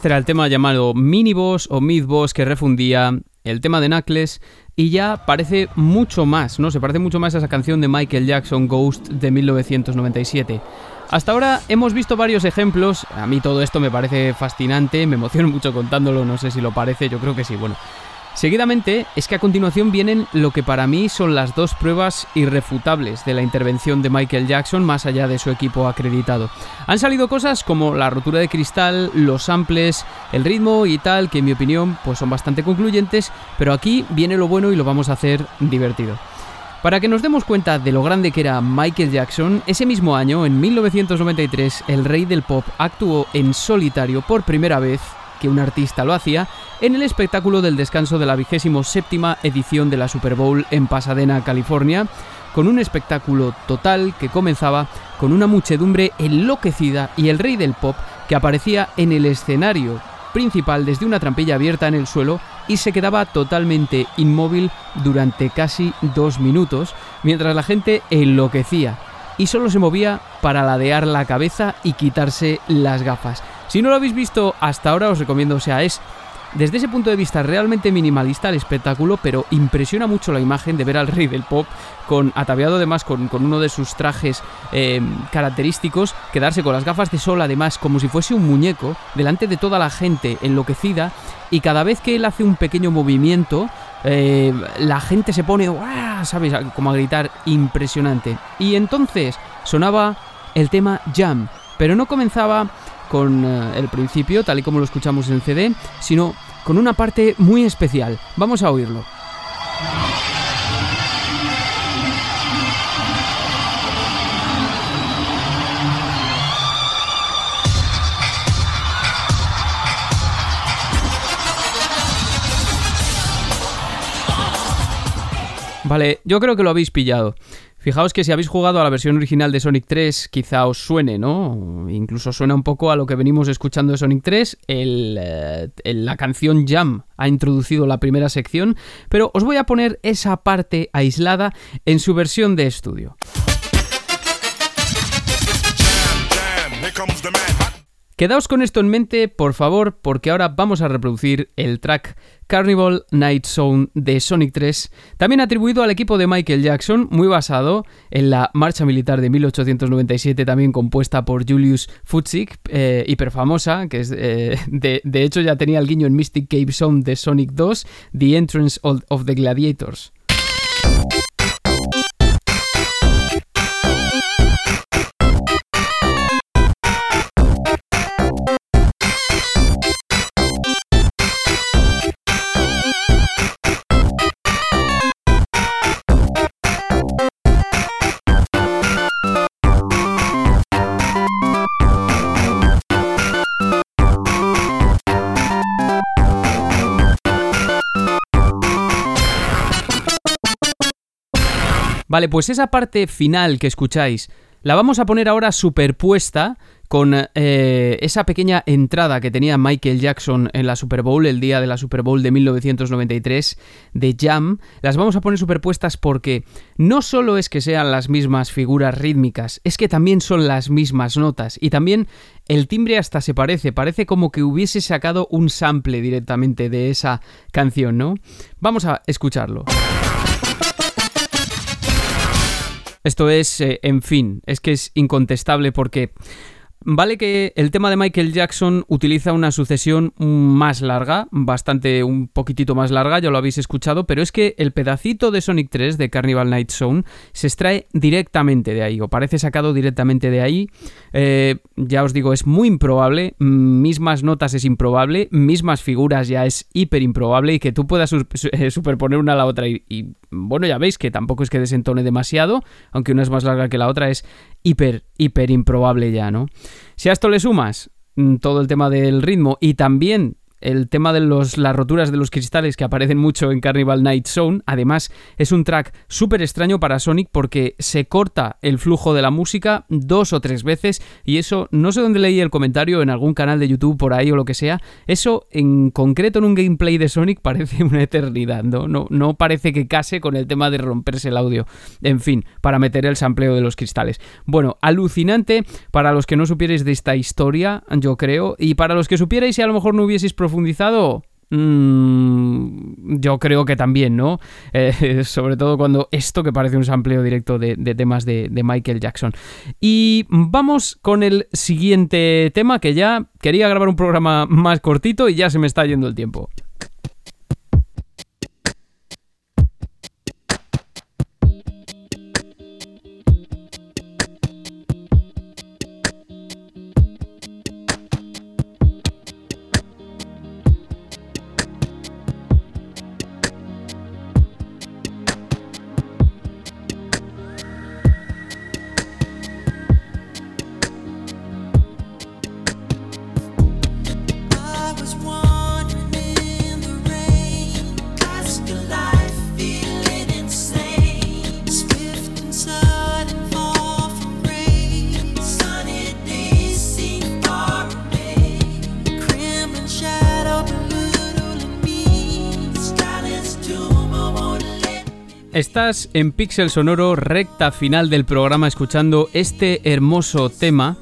Este era el tema llamado Mini Boss o Mid Boss que refundía el tema de Knuckles y ya parece mucho más, ¿no? Se parece mucho más a esa canción de Michael Jackson Ghost de 1997. Hasta ahora hemos visto varios ejemplos, a mí todo esto me parece fascinante, me emociono mucho contándolo, no sé si lo parece, yo creo que sí, bueno. Seguidamente es que a continuación vienen lo que para mí son las dos pruebas irrefutables de la intervención de Michael Jackson más allá de su equipo acreditado. Han salido cosas como la rotura de cristal, los samples, el ritmo y tal, que en mi opinión pues son bastante concluyentes, pero aquí viene lo bueno y lo vamos a hacer divertido. Para que nos demos cuenta de lo grande que era Michael Jackson, ese mismo año, en 1993, el rey del pop actuó en solitario por primera vez que un artista lo hacía, en el espectáculo del descanso de la vigésimo séptima edición de la Super Bowl en Pasadena, California, con un espectáculo total que comenzaba con una muchedumbre enloquecida y el rey del pop que aparecía en el escenario principal desde una trampilla abierta en el suelo y se quedaba totalmente inmóvil durante casi dos minutos mientras la gente enloquecía y solo se movía para ladear la cabeza y quitarse las gafas. Si no lo habéis visto hasta ahora os recomiendo, o sea, es desde ese punto de vista realmente minimalista el espectáculo, pero impresiona mucho la imagen de ver al rey del pop con ataviado además con, uno de sus trajes eh, característicos, quedarse con las gafas de sol además como si fuese un muñeco delante de toda la gente enloquecida y cada vez que él hace un pequeño movimiento eh, la gente se pone, ¿sabes? Como a gritar impresionante. Y entonces sonaba el tema Jam, pero no comenzaba con eh, el principio, tal y como lo escuchamos en el CD, sino con una parte muy especial. Vamos a oírlo. Vale, yo creo que lo habéis pillado. Fijaos que si habéis jugado a la versión original de Sonic 3, quizá os suene, ¿no? Incluso suena un poco a lo que venimos escuchando de Sonic 3. Eh, la canción Jam ha introducido la primera sección, pero os voy a poner esa parte aislada en su versión de estudio. Quedaos con esto en mente, por favor, porque ahora vamos a reproducir el track Carnival Night Zone de Sonic 3, también atribuido al equipo de Michael Jackson, muy basado en la marcha militar de 1897, también compuesta por Julius Futzik, eh, hiperfamosa, que es, eh, de, de, hecho ya tenía el guiño en Mystic Cave Zone de Sonic 2, The Entrance of the Gladiators. Vale, pues esa parte final que escucháis la vamos a poner ahora superpuesta con eh, esa pequeña entrada que tenía Michael Jackson en la Super Bowl, el día de la Super Bowl de 1993 de Jam. Las vamos a poner superpuestas porque no solo es que sean las mismas figuras rítmicas, es que también son las mismas notas y también el timbre hasta se parece, parece como que hubiese sacado un sample directamente de esa canción, ¿no? Vamos a escucharlo. Esto es, eh, en fin, es que es incontestable porque Vale que el tema de Michael Jackson utiliza una sucesión más larga, bastante un poquitito más larga, ya lo habéis escuchado, pero es que el pedacito de Sonic 3 de Carnival Night Zone se extrae directamente de ahí, o parece sacado directamente de ahí. Eh, ya os digo, es muy improbable, mismas notas es improbable, mismas figuras ya es hiper improbable y que tú puedas eh, superponer una a la otra y, y bueno, ya veis que tampoco es que desentone demasiado, aunque una es más larga que la otra, es hiper, hiper improbable ya, ¿no? Si a esto le sumas mm, todo el tema del ritmo y también el tema de los, las roturas de los cristales que aparecen mucho en Carnival Night Zone. Además, es un track súper extraño para Sonic porque se corta el flujo de la música dos o tres veces y eso, no sé dónde leí el comentario, en algún canal de YouTube por ahí o lo que sea, eso en concreto en un gameplay de Sonic parece una eternidad, ¿no? No, no parece que case con el tema de romperse el audio. En fin, para meter el sampleo de los cristales. Bueno, alucinante para los que no supierais de esta historia, yo creo, y para los que supierais y a lo mejor no hubieseis? Mm, yo creo que también, ¿no? Eh, sobre todo cuando esto que parece un sampleo directo de, temas de, Michael Jackson. Y vamos con el siguiente tema que ya quería grabar un programa más cortito y ya se me está yendo el tiempo. En Pixel Sonoro, recta final del programa, escuchando este hermoso tema,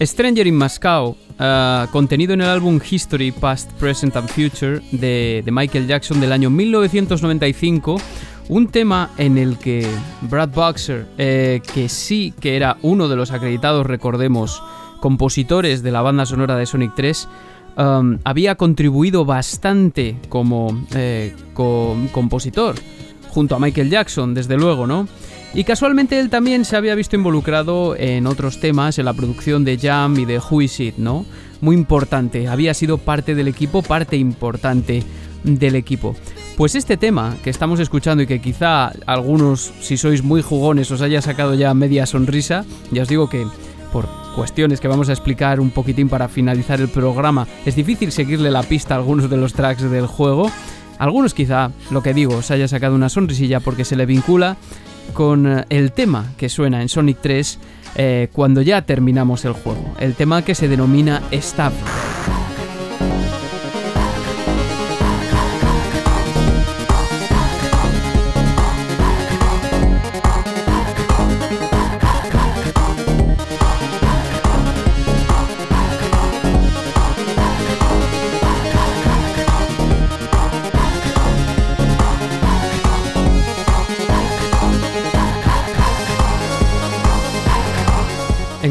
Stranger in Moscow, uh, contenido en el álbum History, Past, Present and Future de, Michael Jackson del año 1995. Un tema en el que Brad Boxer, eh, que sí que era uno de los acreditados, recordemos, compositores de la banda sonora de Sonic 3, um, había contribuido bastante como eh, compositor junto a Michael Jackson, desde luego, ¿no? Y casualmente él también se había visto involucrado en otros temas, en la producción de Jam y de Who Is It, ¿no? Muy importante, había sido parte del equipo, parte importante del equipo. Pues este tema que estamos escuchando y que quizá algunos, si sois muy jugones, os haya sacado ya media sonrisa, ya os digo que por cuestiones que vamos a explicar un poquitín para finalizar el programa, es difícil seguirle la pista a algunos de los tracks del juego. Algunos quizá, lo que digo, os haya sacado una sonrisilla porque se le vincula con eh, el tema que suena en Sonic 3 eh, cuando ya terminamos el juego, el tema que se denomina Stab.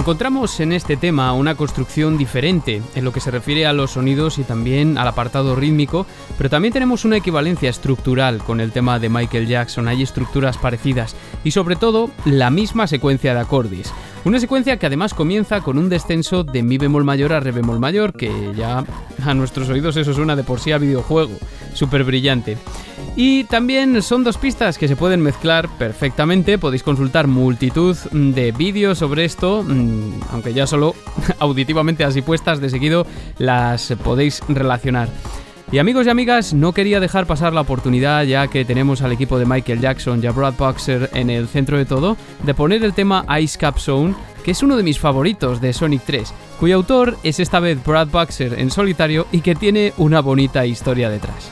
Encontramos en este tema una construcción diferente en lo que se refiere a los sonidos y también al apartado rítmico, pero también tenemos una equivalencia estructural con el tema de Michael Jackson, hay estructuras parecidas y sobre todo la misma secuencia de acordes. Una secuencia que además comienza con un descenso de mi bemol mayor a re bemol mayor, que ya a nuestros oídos eso suena de por sí a videojuego, súper brillante. Y también son dos pistas que se pueden mezclar perfectamente. Podéis consultar multitud de vídeos sobre esto, mm, aunque ya solo auditivamente así puestas de seguido las podéis relacionar. Y amigos y amigas, no quería dejar pasar la oportunidad, ya que tenemos al equipo de Michael Jackson y a Brad Boxer en el centro de todo, de poner el tema Ice Cap Zone, que es uno de mis favoritos de Sonic 3, cuyo autor es esta vez Brad Boxer en solitario y que tiene una bonita historia detrás.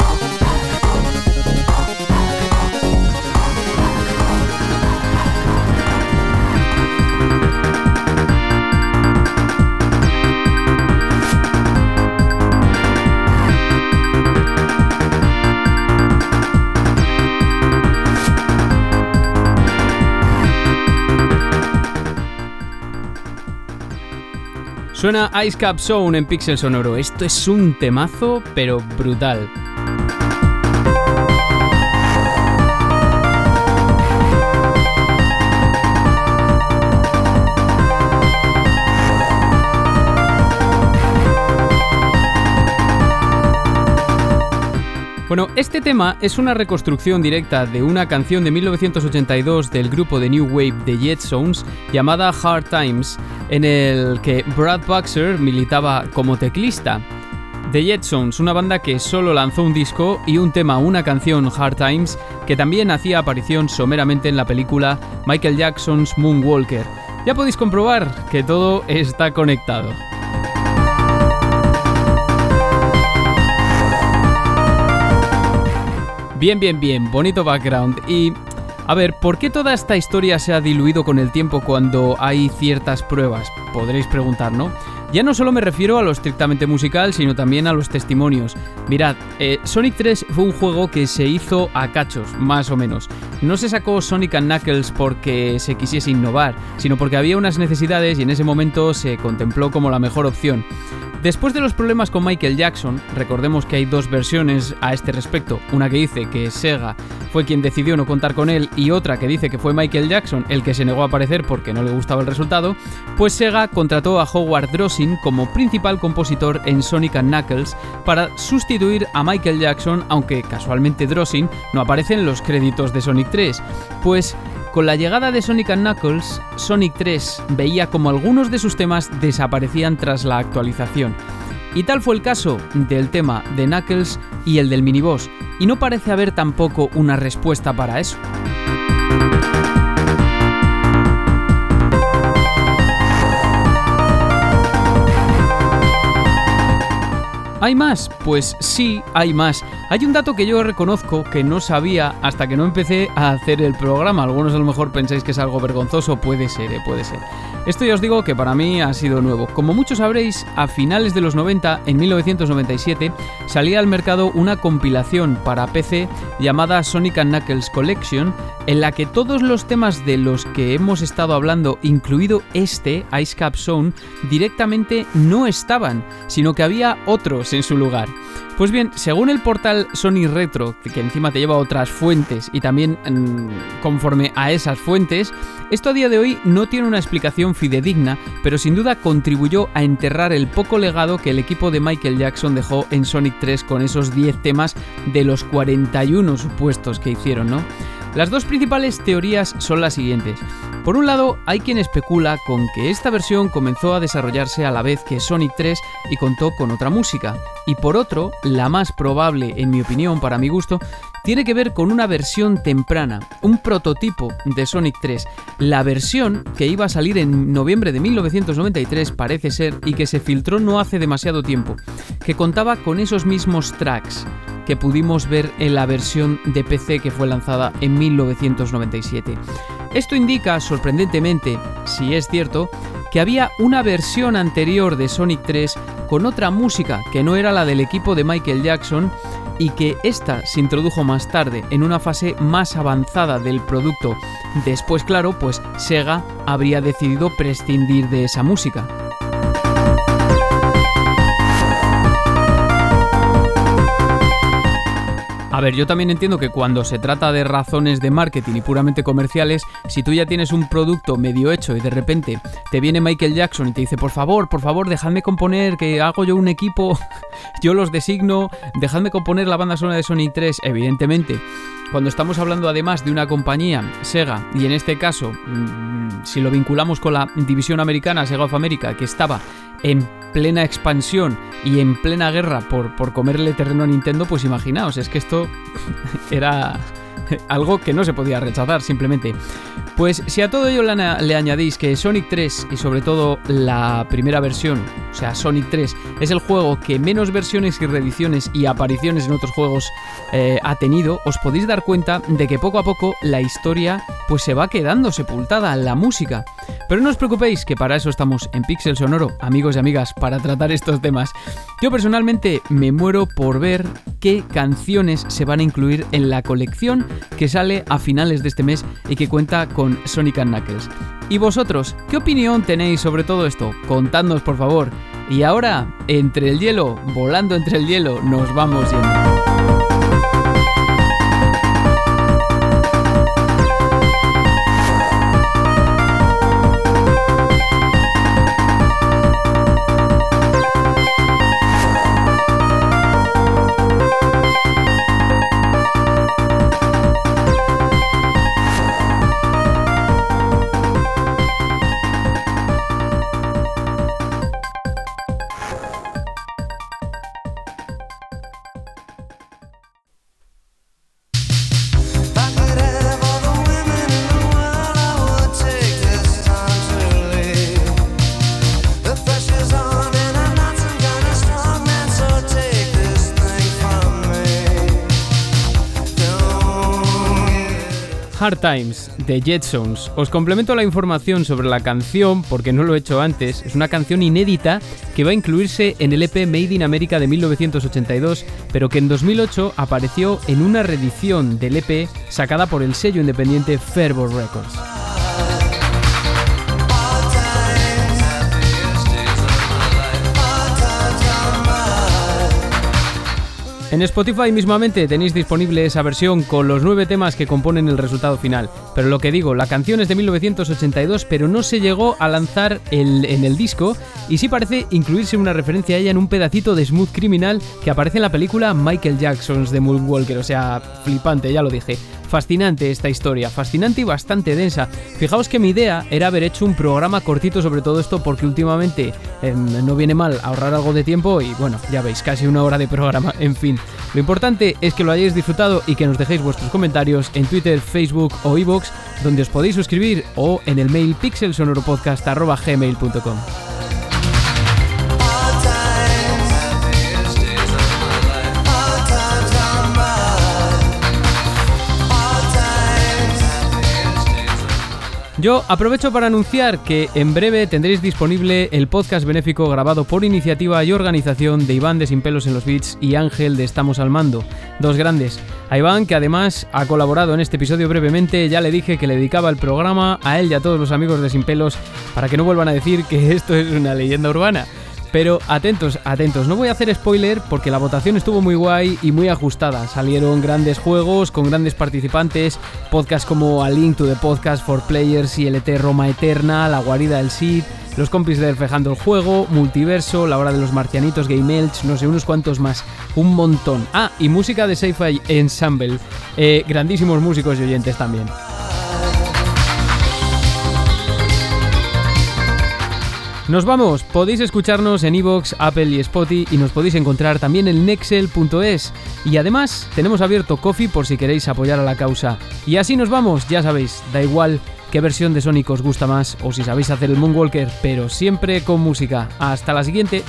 Suena Ice Cap Zone en Pixel Sonoro. Esto es un temazo, pero brutal. Bueno, este tema es una reconstrucción directa de una canción de 1982 del grupo de New Wave de Jetsones llamada Hard Times, en el que Brad Boxer militaba como teclista. The Jetsones, una banda que solo lanzó un disco y un tema, una canción Hard Times, que también hacía aparición someramente en la película Michael Jackson's Moonwalker. Ya podéis comprobar que todo está conectado. Bien, bien, bien, bonito background. Y a ver, ¿por qué toda esta historia se ha diluido con el tiempo cuando hay ciertas pruebas? Podréis preguntar, ¿no? Ya no solo me refiero a lo estrictamente musical, sino también a los testimonios. Mirad, eh, Sonic 3 fue un juego que se hizo a cachos, más o menos. No se sacó Sonic Knuckles porque se quisiese innovar, sino porque había unas necesidades y en ese momento se contempló como la mejor opción. Después de los problemas con Michael Jackson, recordemos que hay dos versiones a este respecto, una que dice que Sega fue quien decidió no contar con él y otra que dice que fue Michael Jackson el que se negó a aparecer porque no le gustaba el resultado, pues Sega contrató a Howard Como principal compositor en Sonic Knuckles para sustituir a Michael Jackson, aunque casualmente Drosin no aparece en los créditos de Sonic 3, pues con la llegada de Sonic Knuckles, Sonic 3 veía como algunos de sus temas desaparecían tras la actualización. Y tal fue el caso del tema de Knuckles y el del miniboss. y no parece haber tampoco una respuesta para eso. ¿Hay más? Pues sí, hay más. Hay un dato que yo reconozco que no sabía hasta que no empecé a hacer el programa. Algunos a lo mejor pensáis que es algo vergonzoso, puede ser, eh, puede ser. Esto ya os digo que para mí ha sido nuevo. Como muchos sabréis, a finales de los 90, en 1997, salía al mercado una compilación para PC llamada Sonic Knuckles Collection, en la que todos los temas de los que hemos estado hablando, incluido este, Ice Cap Zone, directamente no estaban, sino que había otros en su lugar. Pues bien, según el portal Sony Retro, que encima te lleva a otras fuentes y también mm, conforme a esas fuentes, esto a día de hoy no tiene una explicación fidedigna, pero sin duda contribuyó a enterrar el poco legado que el equipo de Michael Jackson dejó en Sonic 3 con esos 10 temas de los 41 supuestos que hicieron, ¿no? Las dos principales teorías son las siguientes. Por un lado, hay quien especula con que esta versión comenzó a desarrollarse a la vez que Sonic 3 y contó con otra música. Y por otro, la más probable, en mi opinión, para mi gusto, tiene que ver con una versión temprana, un prototipo de Sonic 3. La versión que iba a salir en noviembre de 1993 parece ser y que se filtró no hace demasiado tiempo, que contaba con esos mismos tracks que pudimos ver en la versión de PC que fue lanzada en 1997. Esto indica, sorprendentemente, si es cierto, que había una versión anterior de Sonic 3 con otra música que no era la del equipo de Michael Jackson y que esta se introdujo más tarde en una fase más avanzada del producto. Después, claro, pues Sega habría decidido prescindir de esa música. A ver, yo también entiendo que cuando se trata de razones de marketing y puramente comerciales, si tú ya tienes un producto medio hecho y de repente te viene Michael Jackson y te dice, por favor, por favor, dejadme componer, que hago yo un equipo, yo los designo, dejadme componer la banda sonora de Sonic 3, evidentemente. Cuando estamos hablando además de una compañía, Sega, y en este caso, mm, si lo vinculamos con la división americana, Sega of America, que estaba en plena expansión y en plena guerra por, por comerle terreno a Nintendo, pues imaginaos, es que esto era algo que no se podía rechazar simplemente. Pues si a todo ello le, añadís que Sonic 3 y sobre todo la primera versión, o sea Sonic 3, es el juego que menos versiones y reediciones y apariciones en otros juegos eh, ha tenido, os podéis dar cuenta de que poco a poco la historia pues se va quedando sepultada, la música. Pero no os preocupéis que para eso estamos en Pixel Sonoro, amigos y amigas, para tratar estos temas. Yo personalmente me muero por ver qué canciones se van a incluir en la colección que sale a finales de este mes y que cuenta con Sonic Knuckles. ¿Y vosotros, qué opinión tenéis sobre todo esto? Contadnos por favor. Y ahora, entre el hielo, volando entre el hielo, nos vamos yendo. Times de Jetsons. Os complemento la información sobre la canción porque no lo he hecho antes. Es una canción inédita que va a incluirse en el EP Made in America de 1982, pero que en 2008 apareció en una reedición del EP sacada por el sello independiente Fervor Records. En Spotify mismamente tenéis disponible esa versión con los nueve temas que componen el resultado final. Pero lo que digo, la canción es de 1982, pero no se llegó a lanzar en el disco y sí parece incluirse una referencia a ella en un pedacito de Smooth Criminal que aparece en la película Michael Jackson's The Moonwalker, o sea, flipante, ya lo dije. Fascinante esta historia, fascinante y bastante densa. Fijaos que mi idea era haber hecho un programa cortito sobre todo esto porque últimamente em, no viene mal ahorrar algo de tiempo y bueno, ya veis, casi una hora de programa, en fin. Lo importante es que lo hayáis disfrutado y que nos dejéis vuestros comentarios en Twitter, Facebook o iVoox, donde os podéis suscribir o en el mail pixelsonoropodcast.gmail.com. Yo aprovecho para anunciar que en breve tendréis disponible el podcast benéfico grabado por iniciativa y organización de Iván de Sin Pelos en los Beats y Ángel de Estamos al Mando, dos grandes. A Iván, que además ha colaborado en este episodio brevemente, ya le dije que le dedicaba el programa a él y a todos los amigos de Sin Pelos para que no vuelvan a decir que esto es una leyenda urbana. Pero atentos, atentos, no voy a hacer spoiler porque la votación estuvo muy guay y muy ajustada. Salieron grandes juegos con grandes participantes, podcasts como A Link to the Podcast for Players y LT Roma Eterna, La Guarida del Sid, Los compis de Reflejando el Juego, Multiverso, La Hora de los Marcianitos, Game Elch, no sé, unos cuantos más. Un montón. Ah, y música de Sci-Fi Ensemble. Eh, grandísimos músicos y oyentes también. Nos vamos, podéis escucharnos en Evox, Apple y Spotify y nos podéis encontrar también en nexel.es. Y además tenemos abierto Coffee por si queréis apoyar a la causa. Y así nos vamos, ya sabéis, da igual qué versión de Sonic os gusta más o si sabéis hacer el Moonwalker, pero siempre con música. Hasta la siguiente.